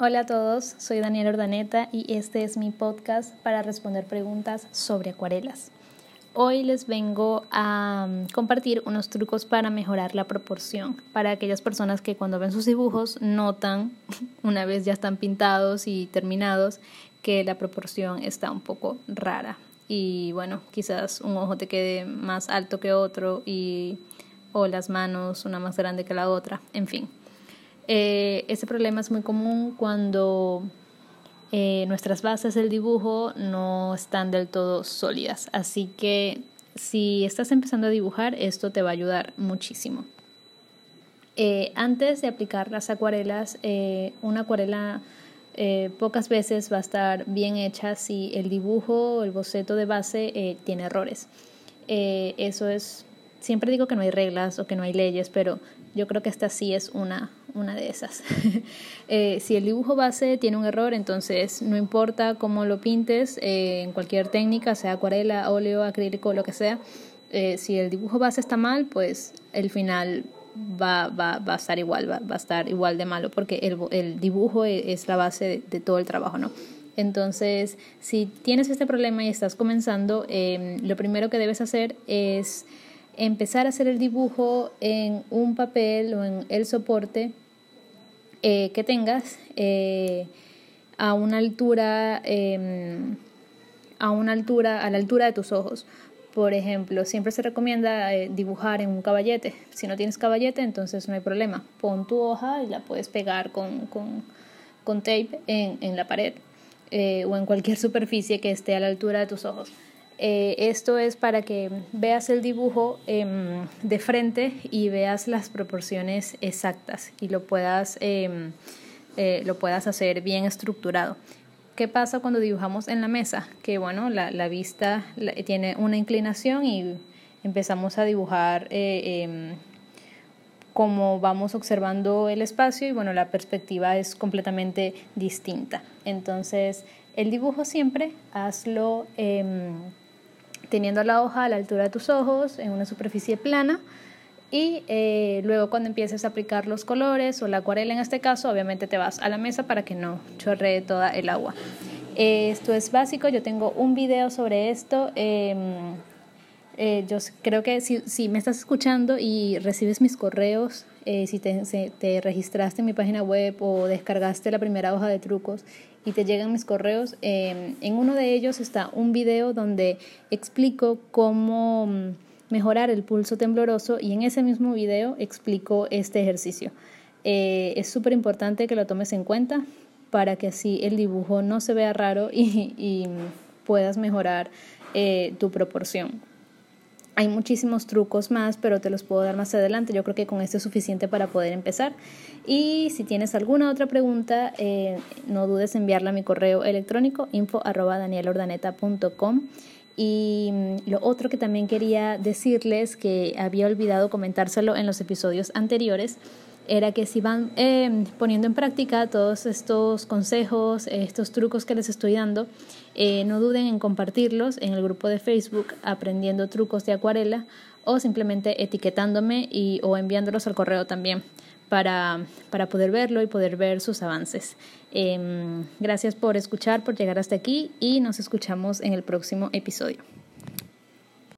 Hola a todos, soy Daniela Ordaneta y este es mi podcast para responder preguntas sobre acuarelas. Hoy les vengo a mm, compartir unos trucos para mejorar la proporción, para aquellas personas que cuando ven sus dibujos notan, una vez ya están pintados y terminados, que la proporción está un poco rara. Y bueno, quizás un ojo te quede más alto que otro y o las manos una más grande que la otra, en fin. Eh, ese problema es muy común cuando eh, nuestras bases del dibujo no están del todo sólidas. Así que si estás empezando a dibujar, esto te va a ayudar muchísimo. Eh, antes de aplicar las acuarelas, una acuarela pocas veces va a estar bien hecha si el dibujo o el boceto de base tiene errores. eso es, siempre digo que no hay reglas o que no hay leyes, pero yo creo que esta sí es una, una de esas. Eh, si el dibujo base tiene un error, entonces no importa cómo lo pintes, eh, en cualquier técnica, sea acuarela, óleo, acrílico, lo que sea, eh, si el dibujo base está mal, pues el final va, va, va a estar igual, va, va, a estar igual de malo, porque el, el dibujo e, es la base de, todo el trabajo, ¿no? Entonces, si tienes este problema y estás comenzando, em, lo primero que debes hacer es empezar a hacer el dibujo en un papel o en el soporte eh, que tengas eh, a una altura em, a una altura a la altura de tus ojos. Por ejemplo siempre se recomienda eh, dibujar en un caballete. Si no tienes caballete entonces no hay problema. Pon tu hoja y la puedes pegar con, con, con tape en, en la pared o en cualquier superficie que esté a la altura de tus ojos eh, esto es para que veas el dibujo em, de frente y veas las proporciones exactas y lo puedas, em, eh, lo puedas hacer bien estructurado. ¿Qué pasa cuando dibujamos en la mesa? Que bueno, la, la vista tiene una inclinación y empezamos a dibujar eh, em, como vamos observando el espacio y bueno, la perspectiva es completamente distinta. Entonces, el dibujo siempre hazlo teniendo la hoja a la altura de tus ojos en una superficie plana y eh, luego cuando empieces a aplicar los colores o la acuarela en este caso, obviamente te vas a la mesa para que no chorree toda el agua. esto es básico, yo tengo un video sobre esto. Em, eh, yo creo que si, si, me estás escuchando y recibes mis correos, eh, si te, te, registraste en mi página web o descargaste la primera hoja de trucos y te llegan mis correos, em, en uno de ellos está un video donde explico cómo mm, mejorar el pulso tembloroso y en ese mismo video explico este ejercicio. Eh, es súper importante que lo tomes en cuenta para que así el dibujo no se vea raro y, y puedas mejorar tu proporción. Hay muchísimos trucos más, pero te los puedo dar más adelante. Yo creo que con esto es suficiente para poder empezar. Y si tienes alguna otra pregunta, eh, no dudes en enviarla a mi correo electrónico info Y mm, lo otro que también quería decirles, que había olvidado comentárselo en los episodios anteriores, era que si van eh, poniendo en práctica todos estos consejos, estos trucos que les estoy dando, eh, no duden en compartirlos en el grupo de Facebook Aprendiendo Trucos de Acuarela o simplemente etiquetándome y, o enviándolos al correo también para, para poder verlo y poder ver sus avances. Em, gracias por escuchar, por llegar hasta aquí y nos escuchamos en el próximo episodio.